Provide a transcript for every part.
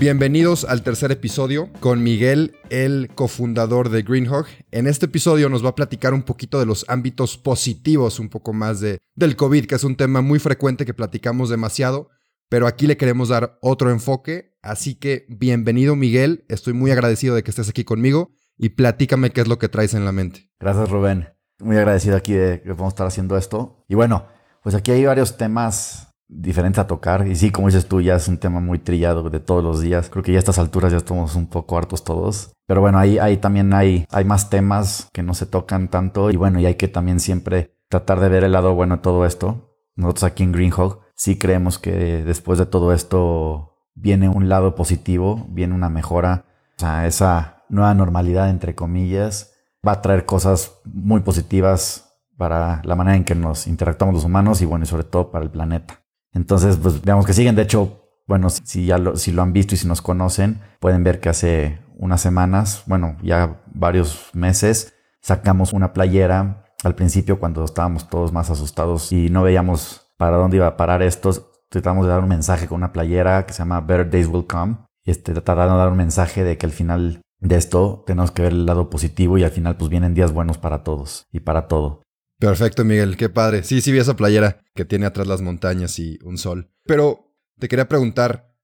Bienvenidos al tercer episodio con Miguel, el cofundador de Greenhawk. En este episodio nos va a platicar un poquito de los ámbitos positivos, un poco más de, del COVID, que es un tema muy frecuente que platicamos demasiado, pero aquí le queremos dar otro enfoque. Así que bienvenido Miguel, estoy muy agradecido de que estés aquí conmigo y platícame qué es lo que traes en la mente. Gracias Rubén, muy agradecido aquí de que podemos estar haciendo esto. Y bueno, pues aquí hay varios temas diferentes a tocar. Y sí, como dices tú, ya es un tema muy trillado de todos los días. Creo que ya a estas alturas ya estamos un poco hartos todos. Pero bueno, ahí, también hay, más temas que no se tocan tanto. Y bueno, y hay que también siempre tratar de ver el lado bueno de todo esto. Nosotros aquí en Greenhawk sí creemos que después de todo esto viene un lado positivo, viene una mejora. O sea, esa nueva normalidad, entre comillas, va a traer cosas muy positivas para la manera en que nos interactuamos los humanos y bueno, y sobre todo para el planeta. Entonces, pues veamos que siguen. De hecho, bueno, si ya lo, si lo han visto y si nos conocen, pueden ver que hace unas semanas, bueno, ya varios meses, sacamos una playera al principio cuando estábamos todos más asustados y no veíamos para dónde iba a parar esto. Tratamos de dar un mensaje con una playera que se llama Better Days Will Come. Este, tratando de dar un mensaje de que al final de esto tenemos que ver el lado positivo y al final pues vienen días buenos para todos y para todo. Perfecto, Miguel, qué padre. Sí, sí vi esa playera que tiene atrás las montañas y un sol. Pero te quería preguntar,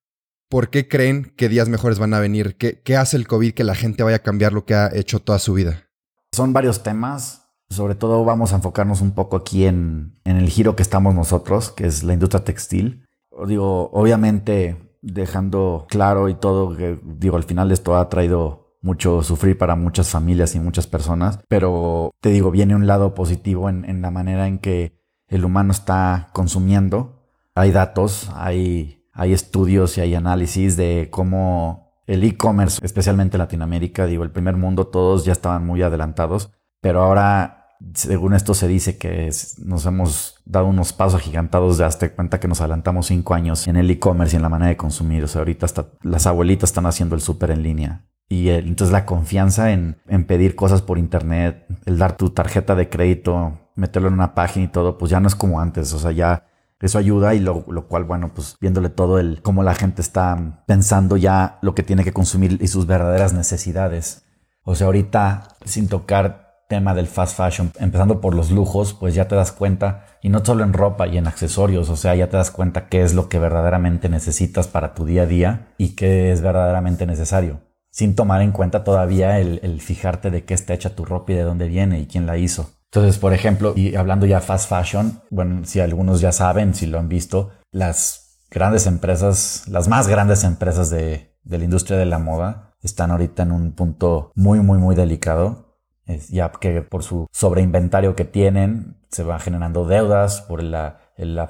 ¿por qué creen que días mejores van a venir? ¿Qué, qué hace el COVID que la gente vaya a cambiar lo que ha hecho toda su vida? Son varios temas. Sobre todo vamos a enfocarnos un poco aquí en, en el giro que estamos nosotros, que es la industria textil. Digo, obviamente dejando claro y todo que, digo, al final esto ha traído mucho sufrir para muchas familias y muchas personas, pero te digo, viene un lado positivo en, la manera en que el humano está consumiendo. Hay datos, hay, hay estudios y hay análisis de cómo el e-commerce, especialmente en Latinoamérica, digo, el primer mundo, todos ya estaban muy adelantados, pero ahora según esto se dice que nos hemos dado unos pasos agigantados de hasta cuenta que nos adelantamos cinco años en el e-commerce y en la manera de consumir. O sea, ahorita hasta las abuelitas están haciendo el súper en línea. Y entonces la confianza en, en, pedir cosas por internet, el dar tu tarjeta de crédito, meterlo en una página y todo, pues ya no es como antes. O sea, ya eso ayuda y lo, lo cual, bueno, pues viéndole todo el cómo la gente está pensando ya lo que tiene que consumir y sus verdaderas necesidades. O sea, ahorita sin tocar tema del fast fashion, empezando por los lujos, pues ya te das cuenta, y no solo en ropa y en accesorios, o sea, ya te das cuenta qué es lo que verdaderamente necesitas para tu día a día y qué es verdaderamente necesario sin tomar en cuenta todavía el, fijarte de qué está hecha tu ropa y de dónde viene y quién la hizo. Entonces, por ejemplo, y hablando ya fast fashion, bueno, si algunos ya saben, si lo han visto, las grandes empresas, las más grandes empresas de, la industria de la moda, están ahorita en un punto muy, muy, muy delicado. ya que por su sobreinventario que tienen, se van generando deudas por la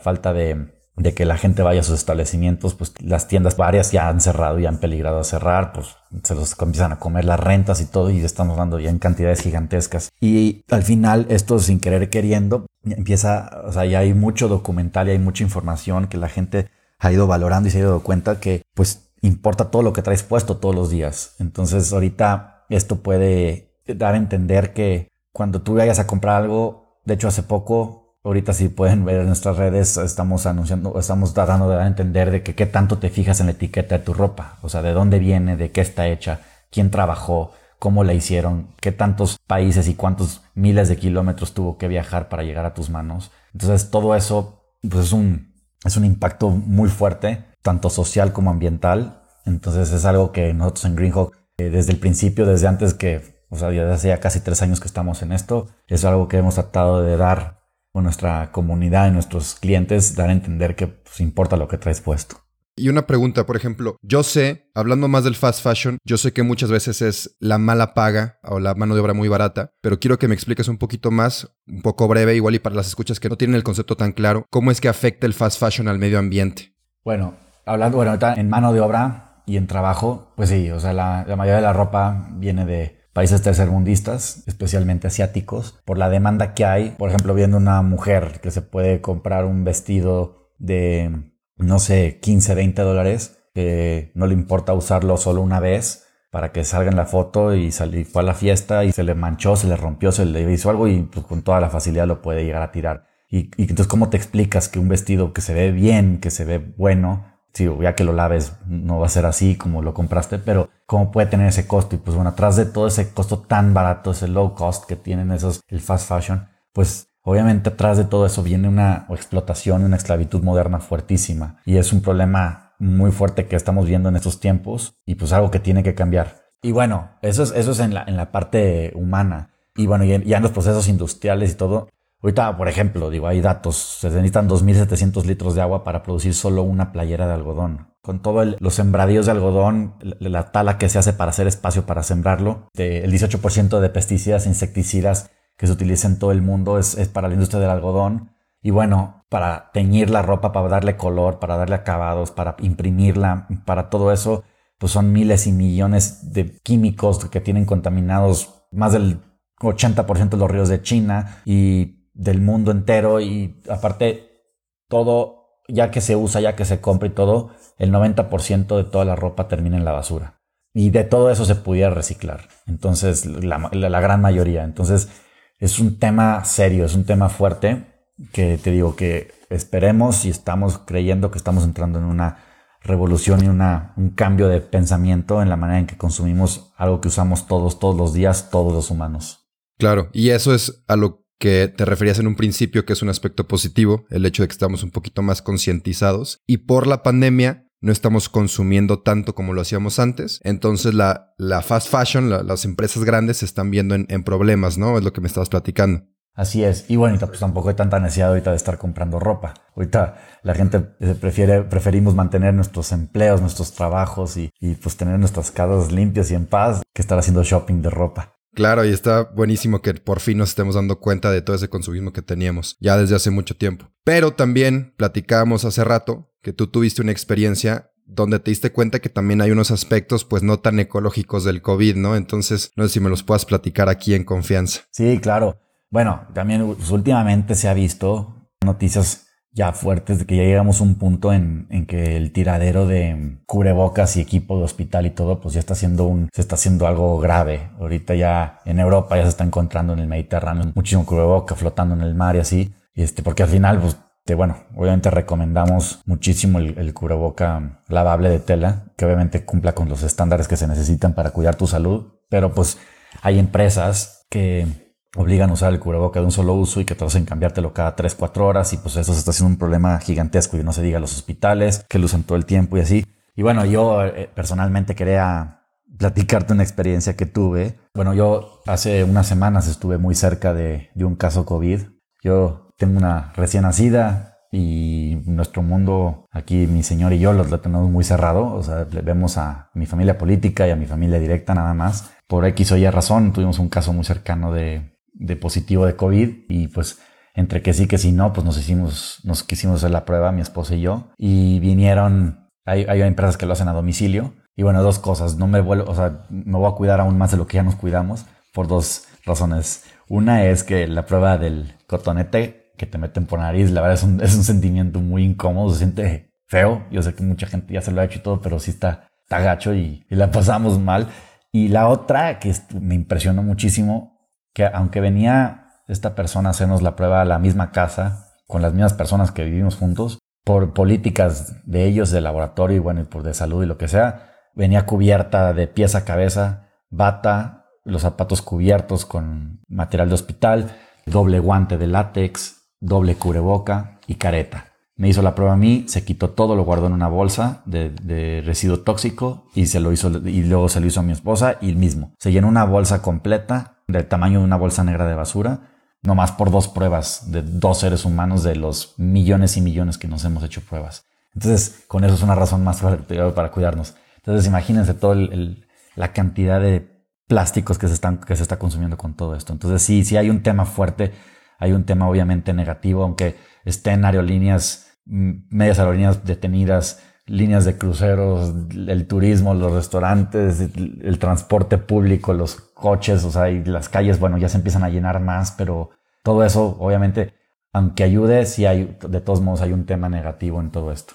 falta de, de que la gente vaya a sus establecimientos, pues las tiendas varias ya han cerrado y han peligrado a cerrar, pues se los empiezan a comer las rentas y todo y estamos hablando ya en cantidades gigantescas. Y al final esto sin querer queriendo empieza, o sea, ya hay mucho documental y hay mucha información que la gente ha ido valorando y se ha dado cuenta que pues importa todo lo que traes puesto todos los días. Entonces ahorita esto puede dar a entender que cuando tú vayas a comprar algo, de hecho hace poco Ahorita si pueden ver en nuestras redes, estamos anunciando, estamos tratando de dar a entender de que qué tanto te fijas en la etiqueta de tu ropa, o sea, de dónde viene, de qué está hecha, quién trabajó, cómo la hicieron, qué tantos países y cuántos miles de kilómetros tuvo que viajar para llegar a tus manos. Entonces todo eso pues es un, es un impacto muy fuerte, tanto social como ambiental. Entonces es algo que nosotros en Greenhawk, eh, desde el principio, desde antes que, o sea, desde hace ya casi tres años que estamos en esto, es algo que hemos tratado de dar nuestra comunidad y nuestros clientes dar a entender que pues, importa lo que traes puesto. Y una pregunta, por ejemplo, yo sé, hablando más del fast fashion, yo sé que muchas veces es la mala paga o la mano de obra muy barata, pero quiero que me expliques un poquito más, un poco breve, igual y para las escuchas que no tienen el concepto tan claro, cómo es que afecta el fast fashion al medio ambiente. Bueno, hablando, bueno, ahorita en mano de obra y en trabajo, pues sí, o sea, la, la mayoría de la ropa viene de países tercermundistas, especialmente asiáticos, por la demanda que hay. Por ejemplo, viendo una mujer que se puede comprar un vestido de, no sé, 15, 20 dólares, que no le importa usarlo solo una vez para que salga en la foto y salí, fue a la fiesta y se le manchó, se le rompió, se le hizo algo y pues, con toda la facilidad lo puede llegar a tirar. Y, y, entonces, ¿cómo te explicas que un vestido que se ve bien, que se ve bueno, sí, ya que lo laves no va a ser así como lo compraste, pero cómo puede tener ese costo? Y pues bueno, atrás de todo ese costo tan barato, ese low cost que tienen esos, el fast fashion, pues obviamente atrás de todo eso viene una explotación una esclavitud moderna fuertísima. Y es un problema muy fuerte que estamos viendo en estos tiempos y pues algo que tiene que cambiar. Y bueno, eso es, eso es en, la, en la parte humana. Y bueno, ya en los procesos industriales y todo. Ahorita, por ejemplo, digo, hay datos, se necesitan 2.700 litros de agua para producir solo una playera de algodón. Con todos los sembradíos de algodón, la, tala que se hace para hacer espacio para sembrarlo, el 18% de pesticidas, insecticidas que se utilizan en todo el mundo es, es para la industria del algodón. Y bueno, para teñir la ropa, para darle color, para darle acabados, para imprimirla, para todo eso, pues son miles y millones de químicos que tienen contaminados más del 80% de los ríos de China y del mundo entero. Y aparte, todo, ya que se usa, ya que se compra y todo, el 90% de toda la ropa termina en la basura. Y de todo eso se pudiera reciclar. Entonces, la, la gran mayoría. Entonces, es un tema serio, es un tema fuerte que te digo que esperemos y estamos creyendo que estamos entrando en una revolución y una, un cambio de pensamiento en la manera en que consumimos algo que usamos todos, todos los días, todos los humanos. Claro, y eso es a lo que te referías en un principio, que es un aspecto positivo, el hecho de que estamos un poquito más concientizados. Y por la pandemia no estamos consumiendo tanto como lo hacíamos antes. Entonces la, la fast fashion, las empresas grandes se están viendo en, problemas, ¿no? Es lo que me estabas platicando. Así es. Y bueno, pues tampoco hay tanta necesidad ahorita de estar comprando ropa. Ahorita la gente prefiere, preferimos mantener nuestros empleos, nuestros trabajos y, y pues tener nuestras casas limpias y en paz que estar haciendo shopping de ropa. Claro, y está buenísimo que por fin nos estemos dando cuenta de todo ese consumismo que teníamos ya desde hace mucho tiempo. Pero también platicábamos hace rato que tú tuviste una experiencia donde te diste cuenta que también hay unos aspectos pues no tan ecológicos del COVID, ¿no? Entonces, no sé si me los puedas platicar aquí en confianza. Sí, claro. Bueno, también últimamente se ha visto noticias ya fuertes de que ya llegamos a un punto en, en, que el tiradero de cubrebocas y equipo de hospital y todo, pues ya está haciendo un, se está haciendo algo grave. Ahorita ya en Europa ya se está encontrando en el Mediterráneo muchísimo cubrebocas flotando en el mar y así. Este, porque al final, pues, te, bueno, obviamente recomendamos muchísimo el, el cubreboca lavable de tela, que obviamente cumpla con los estándares que se necesitan para cuidar tu salud. Pero pues hay empresas que obligan a usar el cubreboca de un solo uso y que te hacen cambiártelo cada 3, 4 horas y pues eso se está haciendo un problema gigantesco y no se diga los hospitales que lo usan todo el tiempo y así. Y bueno, yo eh, personalmente quería platicarte una experiencia que tuve. Bueno, yo hace unas semanas estuve muy cerca de, de un caso COVID. Yo tengo una recién nacida y nuestro mundo aquí, mi señor y yo, lo, lo tenemos muy cerrado. O sea, vemos a mi familia política y a mi familia directa nada más. Por X o Y razón, tuvimos un caso muy cercano de, de positivo de COVID y pues entre que sí que sí no, pues nos hicimos, nos quisimos hacer la prueba, mi esposa y yo, y vinieron, hay, hay empresas que lo hacen a domicilio, y bueno, dos cosas, no me vuelvo, o sea, me voy a cuidar aún más de lo que ya nos cuidamos, por dos razones. Una es que la prueba del cotonete que te meten por nariz, la verdad es un, es un sentimiento muy incómodo, se siente feo, yo sé que mucha gente ya se lo ha hecho y todo, pero sí está, está gacho y, y la pasamos mal. Y la otra que me impresionó muchísimo que aunque venía esta persona a hacernos la prueba a la misma casa, con las mismas personas que vivimos juntos, por políticas de ellos, de laboratorio y bueno, y por de salud y lo que sea, venía cubierta de pies a cabeza, bata, los zapatos cubiertos con material de hospital, doble guante de látex, doble cubreboca y careta. Me hizo la prueba a mí, se quitó todo, lo guardó en una bolsa de, de, residuo tóxico y se lo hizo y luego se lo hizo a mi esposa y el mismo. Se llenó una bolsa completa del tamaño de una bolsa negra de basura, nomás por dos pruebas de dos seres humanos de los millones y millones que nos hemos hecho pruebas. Entonces, con eso es una razón más para cuidarnos. Entonces, imagínense toda la cantidad de plásticos que se, están, que se está consumiendo con todo esto. Entonces, sí, sí hay un tema fuerte, hay un tema obviamente negativo, aunque estén aerolíneas, mm, medias aerolíneas detenidas, líneas de cruceros, el turismo, los restaurantes, el, transporte público, los coches, o sea, y las calles, bueno, ya se empiezan a llenar más, pero todo eso, obviamente, aunque ayude, sí hay, de todos modos, hay un tema negativo en todo esto.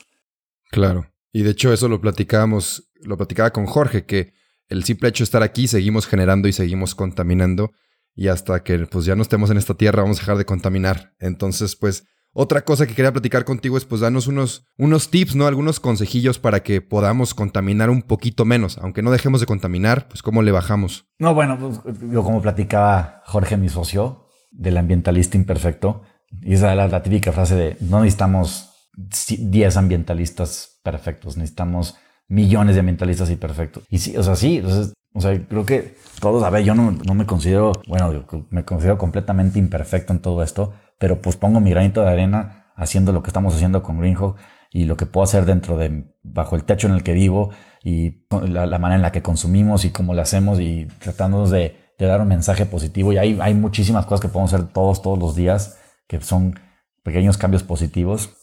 Claro. Y de hecho, eso lo platicábamos, lo platicaba con Jorge, que el simple hecho de estar aquí, seguimos generando y seguimos contaminando. Y hasta que pues ya no estemos en esta tierra, vamos a dejar de contaminar. Entonces, pues, otra cosa que quería platicar contigo es pues darnos unos, unos tips, ¿no? Algunos consejillos para que podamos contaminar un poquito menos. Aunque no dejemos de contaminar, pues ¿cómo le bajamos? No, bueno, pues, yo como platicaba Jorge, mi socio, del ambientalista imperfecto, y esa era la típica frase de no necesitamos 10 ambientalistas perfectos, necesitamos millones de ambientalistas imperfectos. Y sí, o sea, sí, o sea, creo que todos, a ver, yo no, no me considero, bueno, me considero completamente imperfecto en todo esto, pero pues pongo mi granito de arena haciendo lo que estamos haciendo con Greenhawk y lo que puedo hacer dentro de, bajo el techo en el que vivo y la, manera en la que consumimos y cómo lo hacemos y tratando de, dar un mensaje positivo. Y hay, hay muchísimas cosas que podemos hacer todos, todos los días, que son pequeños cambios positivos.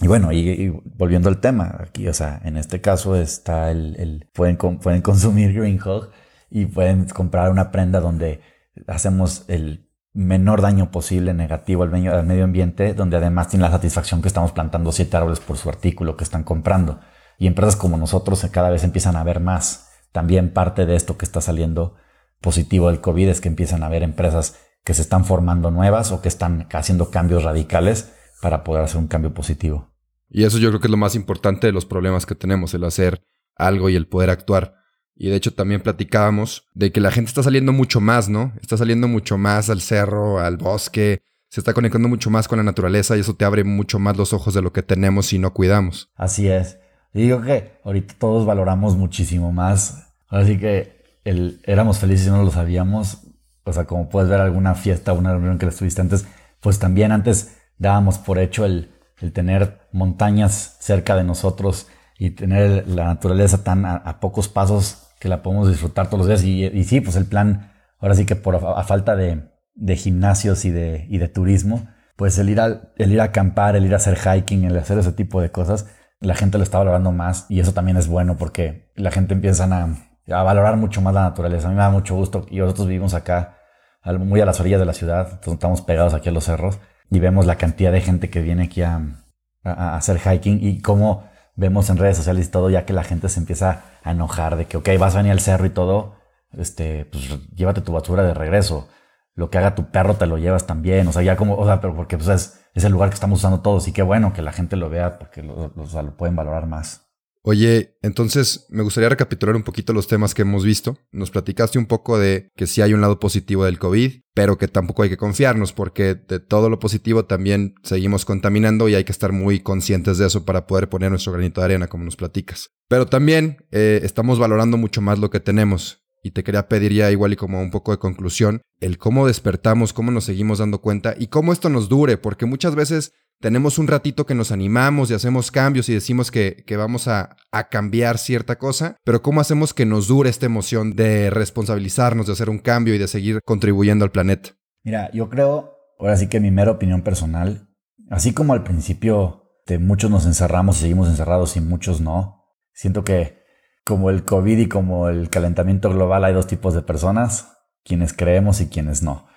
Y bueno, y, volviendo al tema, aquí, o sea, en este caso está el, pueden, pueden consumir Greenhawk y pueden comprar una prenda donde hacemos el menor daño posible negativo al medio, ambiente, donde además tiene la satisfacción que estamos plantando siete árboles por su artículo que están comprando. Y empresas como nosotros cada vez empiezan a ver más. También parte de esto que está saliendo positivo del COVID es que empiezan a haber empresas que se están formando nuevas o que están haciendo cambios radicales para poder hacer un cambio positivo. Y eso yo creo que es lo más importante de los problemas que tenemos, el hacer algo y el poder actuar. Y de hecho también platicábamos de que la gente está saliendo mucho más, ¿no? Está saliendo mucho más al cerro, al bosque, se está conectando mucho más con la naturaleza y eso te abre mucho más los ojos de lo que tenemos si no cuidamos. Así es. Y digo que ahorita todos valoramos muchísimo más. Así que el, éramos felices y no lo sabíamos. O sea, como puedes ver alguna fiesta, una reunión que estuviste antes, pues también antes dábamos por hecho el, el tener montañas cerca de nosotros y tener la naturaleza tan a pocos pasos que la podemos disfrutar todos los días. Y, sí, pues el plan, ahora sí que por a, falta de, de, gimnasios y de, y de turismo, pues el ir, a, el ir a acampar, el ir a hacer hiking, el hacer ese tipo de cosas, la gente lo está valorando más y eso también es bueno porque la gente empieza a, a valorar mucho más la naturaleza. A mí me da mucho gusto y nosotros vivimos acá muy a las orillas de la ciudad, estamos pegados aquí a los cerros y vemos la cantidad de gente que viene aquí a, a hacer hiking y cómo vemos en redes sociales y todo, ya que la gente se empieza a enojar de que, ok, vas a venir al cerro y todo, este, pues llévate tu basura de regreso. Lo que haga tu perro te lo llevas también. O sea, ya como, o sea, pero porque pues, es, es el lugar que estamos usando todos y qué bueno que la gente lo vea porque lo, lo pueden valorar más. Oye, entonces me gustaría recapitular un poquito los temas que hemos visto. Nos platicaste un poco de que sí hay un lado positivo del COVID, pero que tampoco hay que confiarnos porque de todo lo positivo también seguimos contaminando y hay que estar muy conscientes de eso para poder poner nuestro granito de arena como nos platicas. Pero también eh, estamos valorando mucho más lo que tenemos. Y te quería pedir ya igual y como un poco de conclusión, el cómo despertamos, cómo nos seguimos dando cuenta y cómo esto nos dure, porque muchas veces tenemos un ratito que nos animamos y hacemos cambios y decimos que, vamos a, a, cambiar cierta cosa, pero ¿cómo hacemos que nos dure esta emoción de responsabilizarnos, de hacer un cambio y de seguir contribuyendo al planeta? Mira, yo creo, ahora sí que mi mera opinión personal, así como al principio de muchos nos encerramos y seguimos encerrados y muchos no, siento que como el COVID y como el calentamiento global hay dos tipos de personas, quienes creemos y quienes no.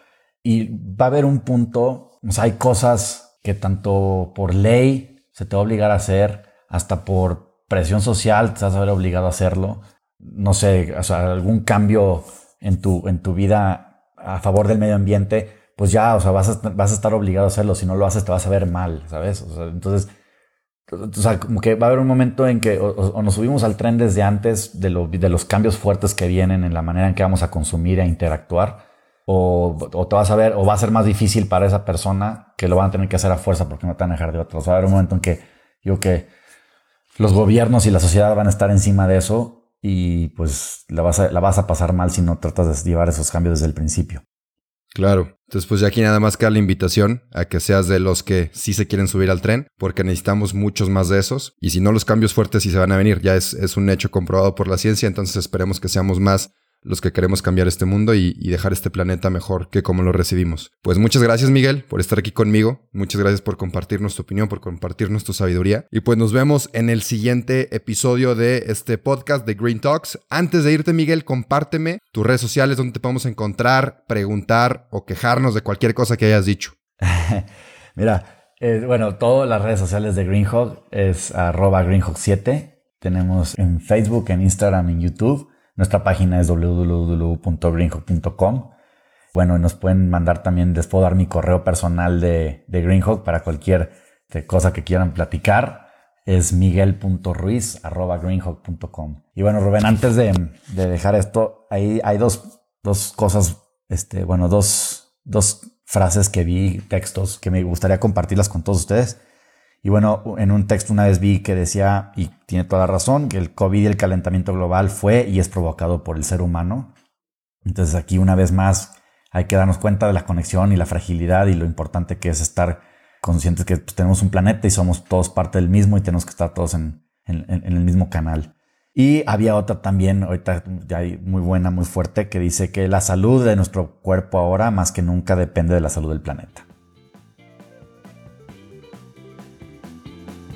Y va a haber un punto, o sea, hay cosas que tanto por ley se te va a obligar a hacer, hasta por presión social te vas a ver obligado a hacerlo. No sé, o sea, algún cambio en tu, en tu vida a favor del medio ambiente, pues ya, o sea, vas a, estar obligado a hacerlo. Si no lo haces, te vas a ver mal, ¿sabes? Entonces, o sea, como que va a haber un momento en que o, nos subimos al tren desde antes de, de los cambios fuertes que vienen en la manera en que vamos a consumir e interactuar o, te vas a ver, o va a ser más difícil para esa persona que lo van a tener que hacer a fuerza porque no te van a dejar de otros. Va a haber un momento en que yo que los gobiernos y la sociedad van a estar encima de eso y pues la vas a, la vas a pasar mal si no tratas de llevar esos cambios desde el principio. Claro. Entonces, pues ya aquí nada más queda la invitación a que seas de los que sí se quieren subir al tren, porque necesitamos muchos más de esos. Y si no, los cambios fuertes sí se van a venir. Ya es, es un hecho comprobado por la ciencia, entonces esperemos que seamos más los que queremos cambiar este mundo y, dejar este planeta mejor que como lo recibimos. Pues muchas gracias Miguel por estar aquí conmigo, muchas gracias por compartirnos tu opinión, por compartirnos tu sabiduría y pues nos vemos en el siguiente episodio de este podcast de Green Talks. Antes de irte Miguel, compárteme tus redes sociales donde te podemos encontrar, preguntar o quejarnos de cualquier cosa que hayas dicho. Mira, eh, bueno, todas las redes sociales de Greenhawk es arroba greenhawk7. Tenemos en Facebook, en Instagram, en YouTube. Nuestra página es www.greenhawk.com. Bueno, nos pueden mandar también, les puedo dar mi correo personal de, Greenhawk para cualquier cosa que quieran platicar. Es miguel.ruiz.greenhawk.com. Y bueno, Rubén, antes de, de dejar esto, hay dos, dos cosas, este, bueno, dos, dos frases que vi, textos que me gustaría compartirlas con todos ustedes. Y bueno, en un texto una vez vi que decía, y tiene toda la razón, que el COVID y el calentamiento global fue y es provocado por el ser humano. Entonces aquí una vez más hay que darnos cuenta de la conexión y la fragilidad y lo importante que es estar conscientes que pues, tenemos un planeta y somos todos parte del mismo y tenemos que estar todos en el mismo canal. Y había otra también, ahorita hay muy buena, muy fuerte, que dice que la salud de nuestro cuerpo ahora más que nunca depende de la salud del planeta.